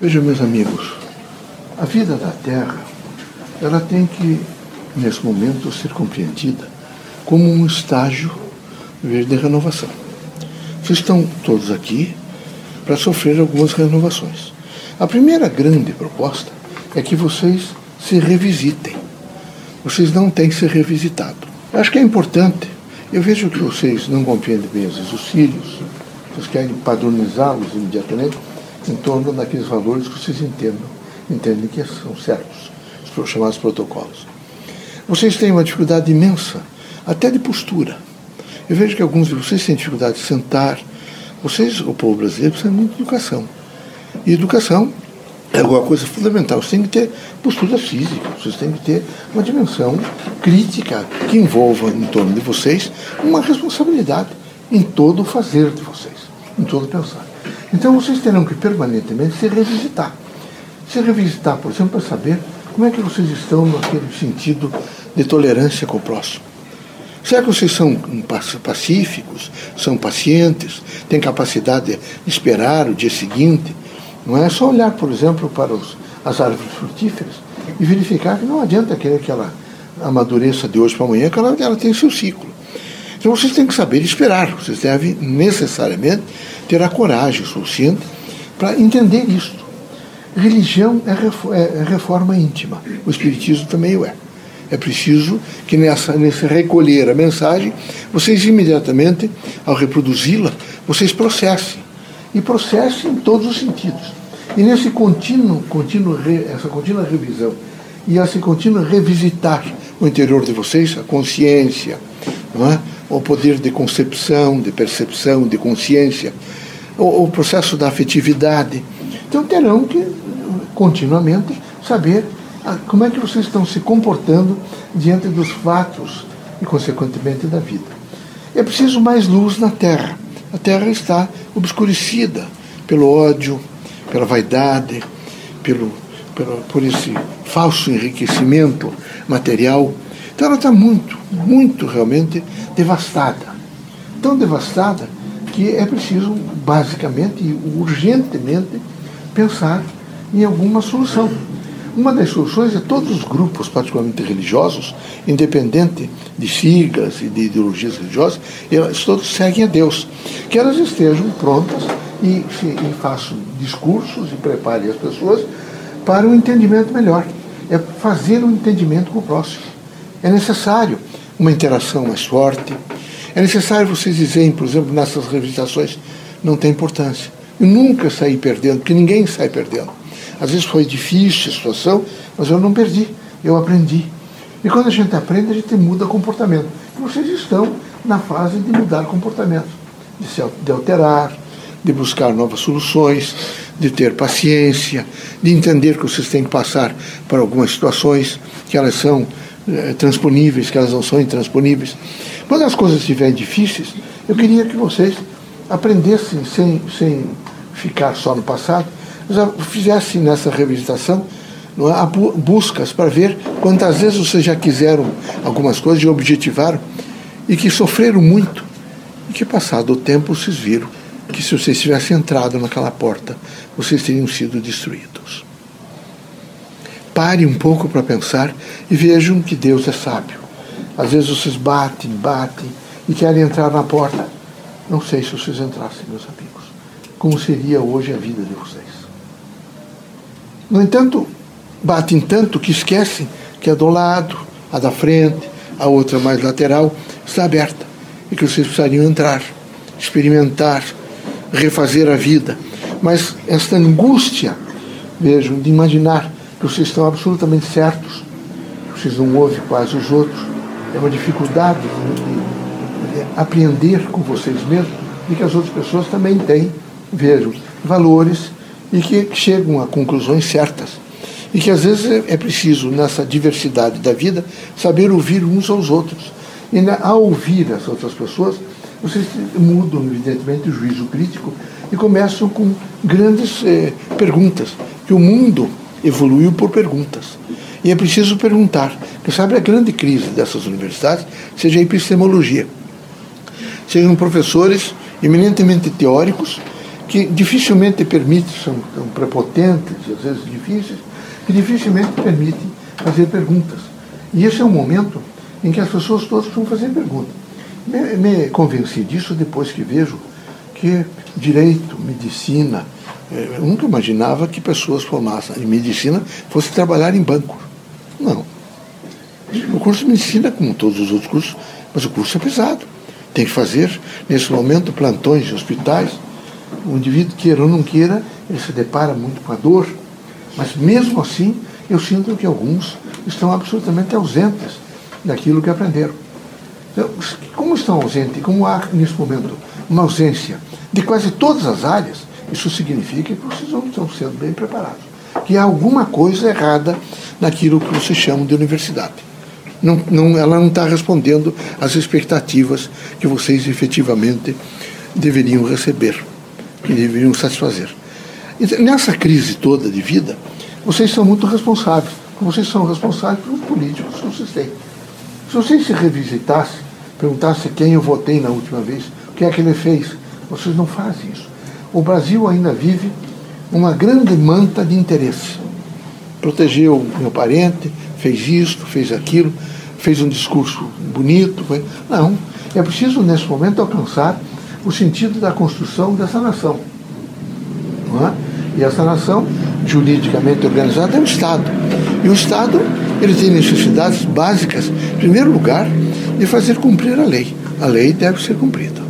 Vejam, meus amigos, a vida da Terra, ela tem que, nesse momento, ser compreendida como um estágio de renovação. Vocês estão todos aqui para sofrer algumas renovações. A primeira grande proposta é que vocês se revisitem. Vocês não têm que ser revisitados. Acho que é importante. Eu vejo que vocês não compreendem bem, os filhos. Vocês querem padronizá-los imediatamente em torno daqueles valores que vocês entendam, entendem que são certos, os chamados protocolos. Vocês têm uma dificuldade imensa, até de postura. Eu vejo que alguns de vocês têm dificuldade de sentar. Vocês, o povo brasileiro, precisa muito de educação. E educação é alguma coisa fundamental. Vocês têm que ter postura física, vocês têm que ter uma dimensão crítica que envolva em torno de vocês uma responsabilidade em todo o fazer de vocês, em todo o pensar. Então vocês terão que permanentemente se revisitar. Se revisitar, por exemplo, para saber como é que vocês estão naquele sentido de tolerância com o próximo. Será que vocês são pacíficos, são pacientes, têm capacidade de esperar o dia seguinte? Não é só olhar, por exemplo, para os, as árvores frutíferas e verificar que não adianta querer que ela amadureça de hoje para amanhã, que ela, ela tem seu ciclo. Então vocês têm que saber esperar, vocês devem necessariamente ter a coragem suficiente para entender isto. Religião é, é, é reforma íntima, o Espiritismo também o é. É preciso que nessa, nesse recolher a mensagem, vocês imediatamente, ao reproduzi-la, vocês processem. E processem em todos os sentidos. E nesse contínuo, contínuo essa contínua revisão e esse contínuo revisitar o interior de vocês, a consciência, não é? o poder de concepção, de percepção, de consciência, o, o processo da afetividade. Então terão que continuamente saber ah, como é que vocês estão se comportando diante dos fatos e, consequentemente, da vida. É preciso mais luz na Terra. A Terra está obscurecida pelo ódio, pela vaidade, pelo, pelo, por esse falso enriquecimento material. Então ela está muito, muito realmente devastada. Tão devastada que é preciso, basicamente e urgentemente, pensar em alguma solução. Uma das soluções é todos os grupos, particularmente religiosos, independente de siglas e de ideologias religiosas, elas todos seguem a Deus. Que elas estejam prontas e, e façam discursos e preparem as pessoas para um entendimento melhor. É fazer um entendimento com o próximo. É necessário uma interação mais forte. É necessário vocês dizerem, por exemplo, nessas revisitações, não tem importância. Eu nunca saí perdendo, porque ninguém sai perdendo. Às vezes foi difícil a situação, mas eu não perdi, eu aprendi. E quando a gente aprende, a gente muda comportamento. E vocês estão na fase de mudar comportamento, de se de alterar, de buscar novas soluções, de ter paciência, de entender que vocês têm que passar por algumas situações que elas são é, transponíveis, que elas não são intransponíveis. Quando as coisas estiverem difíceis, eu queria que vocês aprendessem sem, sem ficar só no passado, fizessem nessa revisitação é, buscas para ver quantas vezes vocês já quiseram algumas coisas e objetivaram e que sofreram muito e que passado o tempo vocês viram que se vocês tivessem entrado naquela porta vocês teriam sido destruídos. Pare um pouco para pensar e vejam que Deus é sábio. Às vezes vocês batem, batem e querem entrar na porta. Não sei se vocês entrassem, meus amigos. Como seria hoje a vida de vocês? No entanto, batem tanto que esquecem que a do lado, a da frente, a outra mais lateral, está aberta e que vocês precisariam entrar, experimentar, refazer a vida. Mas esta angústia, vejam, de imaginar que vocês estão absolutamente certos, que vocês não ouvem quase os outros, é uma dificuldade de, de apreender com vocês mesmos e que as outras pessoas também têm, vejam, valores e que chegam a conclusões certas. E que às vezes é, é preciso, nessa diversidade da vida, saber ouvir uns aos outros. E na, ao ouvir as outras pessoas, vocês mudam, evidentemente, o juízo crítico e começam com grandes eh, perguntas. Que o mundo evoluiu por perguntas. E é preciso perguntar. Quem sabe a grande crise dessas universidades seja a epistemologia. Sejam professores eminentemente teóricos que dificilmente permitem, são, prepotentes às vezes difíceis, que dificilmente permitem fazer perguntas. E esse é um momento em que as pessoas todas precisam fazer perguntas. Me, me convenci disso depois que vejo que direito, medicina, eu nunca imaginava que pessoas formassem em medicina fossem trabalhar em banco. Não. O curso de medicina, como todos os outros cursos, mas o curso é pesado. Tem que fazer, nesse momento, plantões em hospitais. O indivíduo, queira ou não queira, ele se depara muito com a dor. Mas mesmo assim, eu sinto que alguns estão absolutamente ausentes daquilo que aprenderam. Então, como estão ausentes, como há nesse momento uma ausência de quase todas as áreas, isso significa que vocês não estão sendo bem preparados. Que há alguma coisa errada naquilo que vocês chamam de universidade. Não, não, ela não está respondendo às expectativas que vocês efetivamente deveriam receber, que deveriam satisfazer. Então, nessa crise toda de vida, vocês são muito responsáveis. Vocês são responsáveis pelos políticos que vocês têm. Se vocês se revisitassem, perguntassem quem eu votei na última vez, o que é que ele fez, vocês não fazem isso. O Brasil ainda vive uma grande manta de interesse. Protegeu meu parente, fez isto, fez aquilo, fez um discurso bonito. Foi... Não. É preciso, nesse momento, alcançar o sentido da construção dessa nação. Não é? E essa nação, juridicamente organizada, é o Estado. E o Estado ele tem necessidades básicas, em primeiro lugar, de fazer cumprir a lei. A lei deve ser cumprida.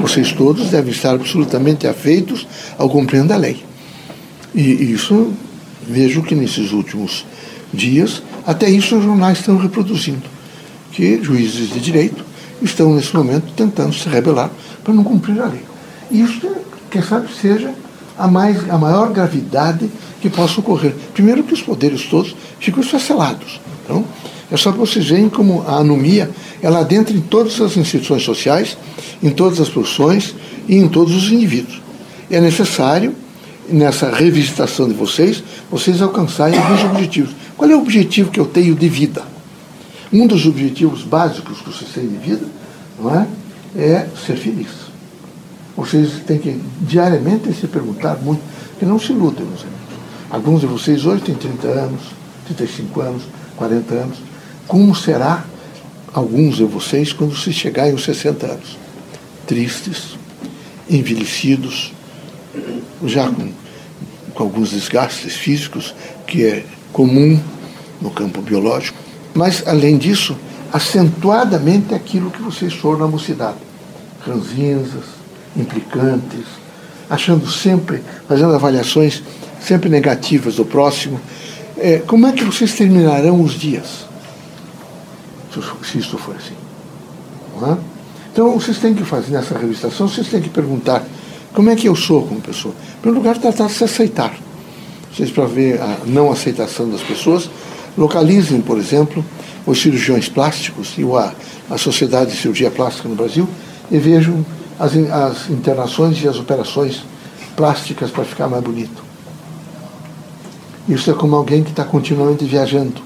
Vocês todos devem estar absolutamente afeitos ao cumprir a lei. E isso, vejo que nesses últimos dias, até isso os jornais estão reproduzindo, que juízes de direito estão, nesse momento, tentando se rebelar para não cumprir a lei. Isso, quem sabe, seja a, mais, a maior gravidade que possa ocorrer. Primeiro que os poderes todos ficam esfacelados. É só para vocês verem como a anomia ela adentra em todas as instituições sociais, em todas as profissões e em todos os indivíduos. É necessário, nessa revisitação de vocês, vocês alcançarem alguns objetivos. Qual é o objetivo que eu tenho de vida? Um dos objetivos básicos que vocês têm de vida não é, é ser feliz. Vocês têm que diariamente se perguntar muito, que não se iludem, meus amigos. Alguns de vocês hoje têm 30 anos, 35 anos, 40 anos. Como será alguns de vocês quando se chegarem aos 60 anos? Tristes, envelhecidos, já com, com alguns desgastes físicos, que é comum no campo biológico. Mas, além disso, acentuadamente aquilo que vocês foram na mocidade. Ranzinzas, implicantes, achando sempre, fazendo avaliações sempre negativas do próximo. É, como é que vocês terminarão os dias? Se isso for assim. É? Então, vocês têm que fazer nessa revistação, vocês têm que perguntar como é que eu sou como pessoa. Em primeiro lugar, tratar de se aceitar. Vocês, para ver a não aceitação das pessoas, localizem, por exemplo, os cirurgiões plásticos e a, a Sociedade de Cirurgia Plástica no Brasil e vejam as, as internações e as operações plásticas para ficar mais bonito. Isso é como alguém que está continuamente viajando.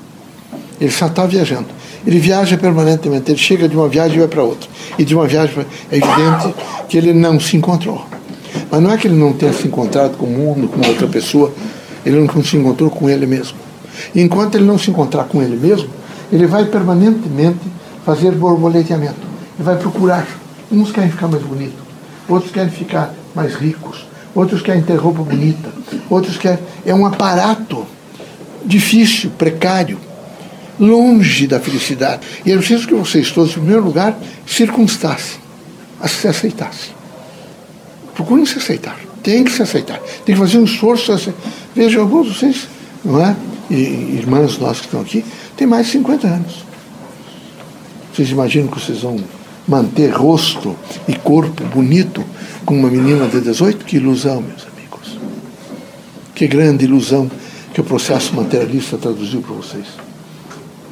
Ele só está viajando. Ele viaja permanentemente. Ele chega de uma viagem e vai para outra. E de uma viagem é evidente que ele não se encontrou. Mas não é que ele não tenha se encontrado com o mundo, com outra pessoa. Ele não se encontrou com ele mesmo. E enquanto ele não se encontrar com ele mesmo, ele vai permanentemente fazer borboleteamento. Ele vai procurar. Uns querem ficar mais bonitos, outros querem ficar mais ricos, outros querem ter roupa bonita, outros querem. É um aparato difícil, precário, longe da felicidade. E é preciso que vocês todos, em primeiro lugar, circunstassem, se aceitassem. Procurem se aceitar. Tem que se aceitar. Tem que fazer um esforço. Veja, alguns de vocês, não é? E irmãs nossas que estão aqui, têm mais de 50 anos. Vocês imaginam que vocês vão manter rosto e corpo bonito com uma menina de 18? Que ilusão, meus amigos. Que grande ilusão que o processo materialista traduziu para vocês.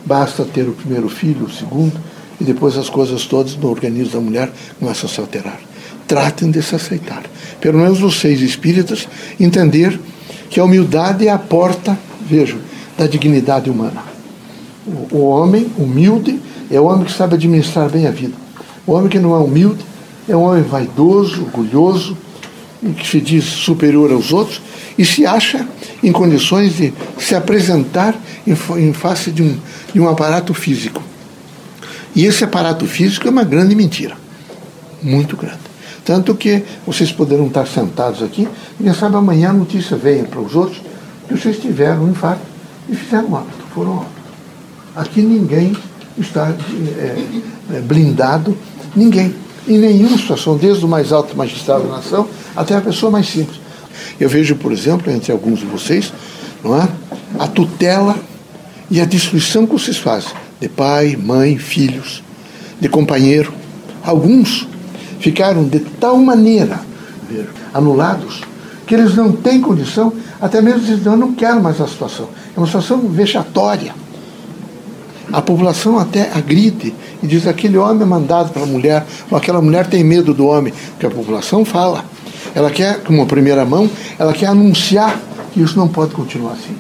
Basta ter o primeiro filho, o segundo, e depois as coisas todas no organismo da mulher começam a se alterar. Tratem de se aceitar. Pelo menos vocês espíritas, entender que a humildade é a porta, vejam, da dignidade humana. O homem humilde é o homem que sabe administrar bem a vida. O homem que não é humilde é um homem vaidoso, orgulhoso, que se diz superior aos outros e se acha em condições de se apresentar em face de um, de um aparato físico. E esse aparato físico é uma grande mentira. Muito grande. Tanto que vocês poderão estar sentados aqui e quem sabe amanhã a notícia venha para os outros que vocês tiveram um infarto e fizeram óbito, foram óbito. Aqui ninguém está é, blindado, ninguém. Em nenhuma situação, desde o mais alto magistrado da nação até a pessoa mais simples. Eu vejo, por exemplo, entre alguns de vocês, não é? a tutela e a destruição que vocês fazem de pai, mãe, filhos, de companheiro. Alguns ficaram de tal maneira anulados que eles não têm condição, até mesmo dizer, eu não quero mais a situação. É uma situação vexatória. A população até agride e diz aquele homem é mandado para a mulher, ou aquela mulher tem medo do homem, que a população fala. Ela quer, como primeira mão, ela quer anunciar que isso não pode continuar assim.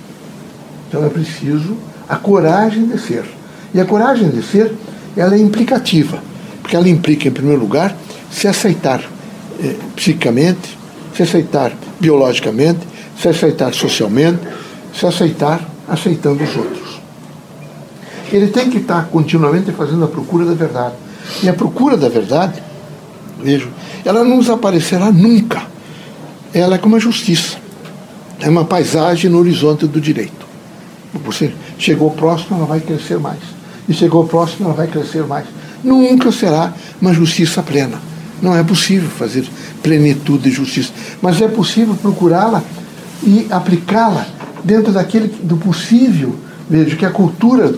Então é preciso a coragem de ser. E a coragem de ser, ela é implicativa, porque ela implica, em primeiro lugar, se aceitar eh, psicamente, se aceitar biologicamente, se aceitar socialmente, se aceitar aceitando os outros. Ele tem que estar continuamente fazendo a procura da verdade. E a procura da verdade, vejo, ela não desaparecerá nunca. Ela é como a justiça. É uma paisagem no horizonte do direito. Você chegou próximo, ela vai crescer mais. E chegou próximo, ela vai crescer mais. Nunca será uma justiça plena. Não é possível fazer plenitude de justiça, mas é possível procurá-la e aplicá-la dentro daquele do possível, veja que a cultura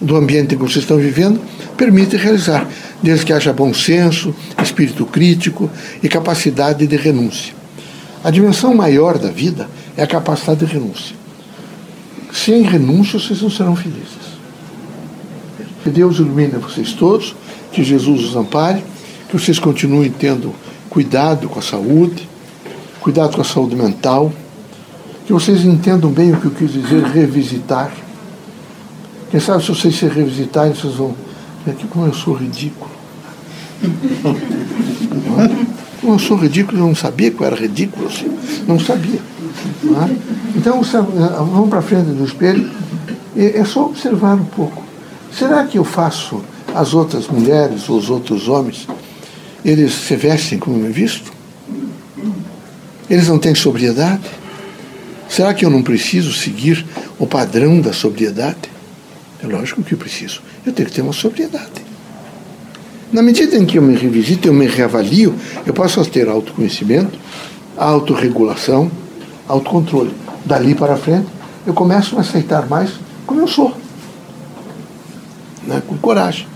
do ambiente que vocês estão vivendo permite realizar, desde que haja bom senso, espírito crítico e capacidade de renúncia. A dimensão maior da vida é a capacidade de renúncia. Sem renúncia, vocês não serão felizes. Que Deus ilumine vocês todos, que Jesus os ampare que vocês continuem tendo cuidado com a saúde, cuidado com a saúde mental, que vocês entendam bem o que eu quis dizer revisitar. Quem sabe se vocês se revisitarem, vocês vão. Que como eu sou ridículo. Como eu sou ridículo, eu não sabia que eu era ridículo, assim. não sabia. É? Então vamos para frente do espelho. É só observar um pouco. Será que eu faço as outras mulheres ou os outros homens eles se vestem como é visto? Eles não têm sobriedade? Será que eu não preciso seguir o padrão da sobriedade? É lógico que eu preciso. Eu tenho que ter uma sobriedade. Na medida em que eu me revisito, eu me reavalio, eu posso ter autoconhecimento, autorregulação, autocontrole. Dali para frente, eu começo a aceitar mais como eu sou. Né? Com coragem.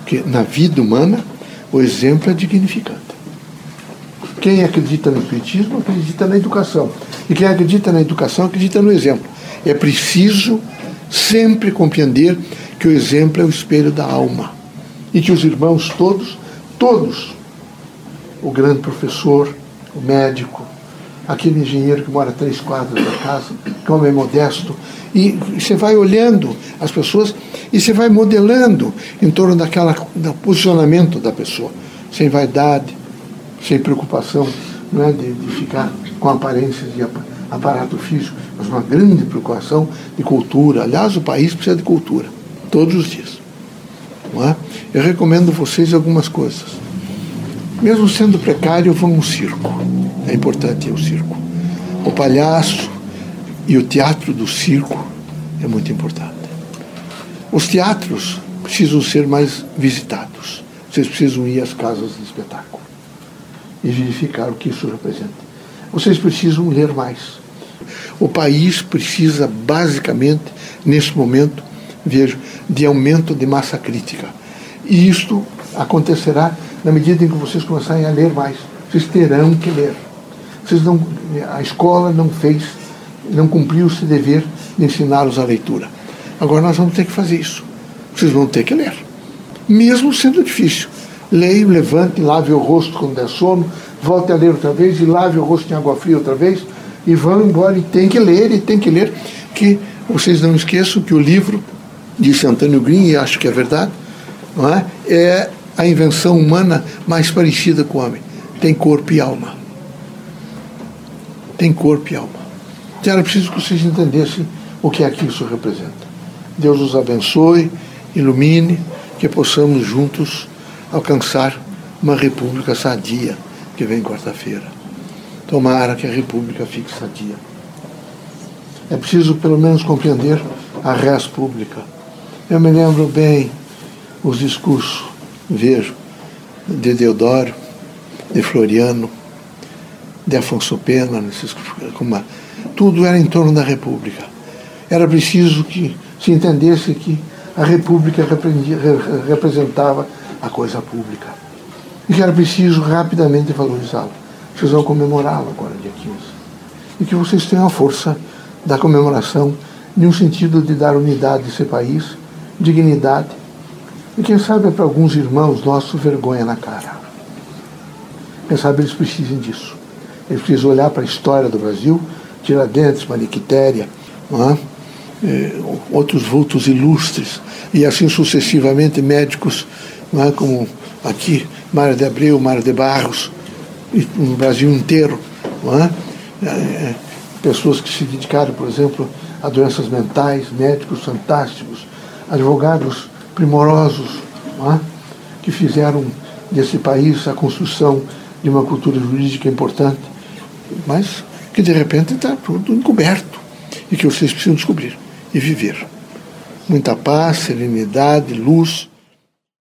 Porque na vida humana, o exemplo é dignificante. Quem acredita no Espiritismo acredita na educação. E quem acredita na educação acredita no exemplo. É preciso sempre compreender que o exemplo é o espelho da alma. E que os irmãos todos, todos, o grande professor, o médico, aquele engenheiro que mora três quadras da casa, que é um homem modesto, e você vai olhando as pessoas e você vai modelando em torno daquela do posicionamento da pessoa, sem vaidade, sem preocupação não é, de, de ficar com aparências de aparato físico, mas uma grande preocupação de cultura. Aliás, o país precisa de cultura, todos os dias. Não é? Eu recomendo a vocês algumas coisas. Mesmo sendo precário, vão ao circo. É importante ir ao circo. O palhaço e o teatro do circo é muito importante. Os teatros precisam ser mais visitados. Vocês precisam ir às casas de espetáculo e verificar o que isso representa. Vocês precisam ler mais. O país precisa, basicamente, nesse momento, vejo, de aumento de massa crítica. E isto acontecerá na medida em que vocês começarem a ler mais. Vocês terão que ler. Vocês não, a escola não fez, não cumpriu o seu dever de ensiná-los a leitura. Agora nós vamos ter que fazer isso. Vocês vão ter que ler. Mesmo sendo difícil. Leia, levante, lave o rosto quando der sono, volte a ler outra vez e lave o rosto em água fria outra vez e vão embora. E tem que ler, e tem que ler. Que vocês não esqueçam que o livro, disse Antônio Green, e acho que é verdade, não é? é a invenção humana mais parecida com o homem. Tem corpo e alma. tem corpo e alma. Então era preciso que vocês entendessem o que é que isso representa. Deus os abençoe, ilumine, que possamos juntos alcançar uma república sadia que vem quarta-feira. Tomara que a república fique sadia. É preciso pelo menos compreender a res pública. Eu me lembro bem os discursos, vejo, de Deodoro, de Floriano, de Afonso Pena, tudo era em torno da República. Era preciso que se entendesse que a República representava a coisa pública e que era preciso rapidamente valorizá-la. Vocês vão comemorá-la agora, dia 15. E que vocês tenham a força da comemoração no sentido de dar unidade a esse país, dignidade e, quem sabe, para alguns irmãos nossos, vergonha na cara. Quem sabe eles precisem disso. Eles precisam olhar para a história do Brasil, Tiradentes, Maniquitéria, é? é, outros vultos ilustres, e assim sucessivamente médicos, é? como aqui, Mário de Abreu, Mário de Barros, no Brasil inteiro. É? é? É, pessoas que se dedicaram, por exemplo, a doenças mentais, médicos fantásticos, advogados primorosos, é? que fizeram desse país a construção de uma cultura jurídica importante mas que de repente está tudo encoberto e que vocês precisam descobrir e viver. Muita paz, serenidade, luz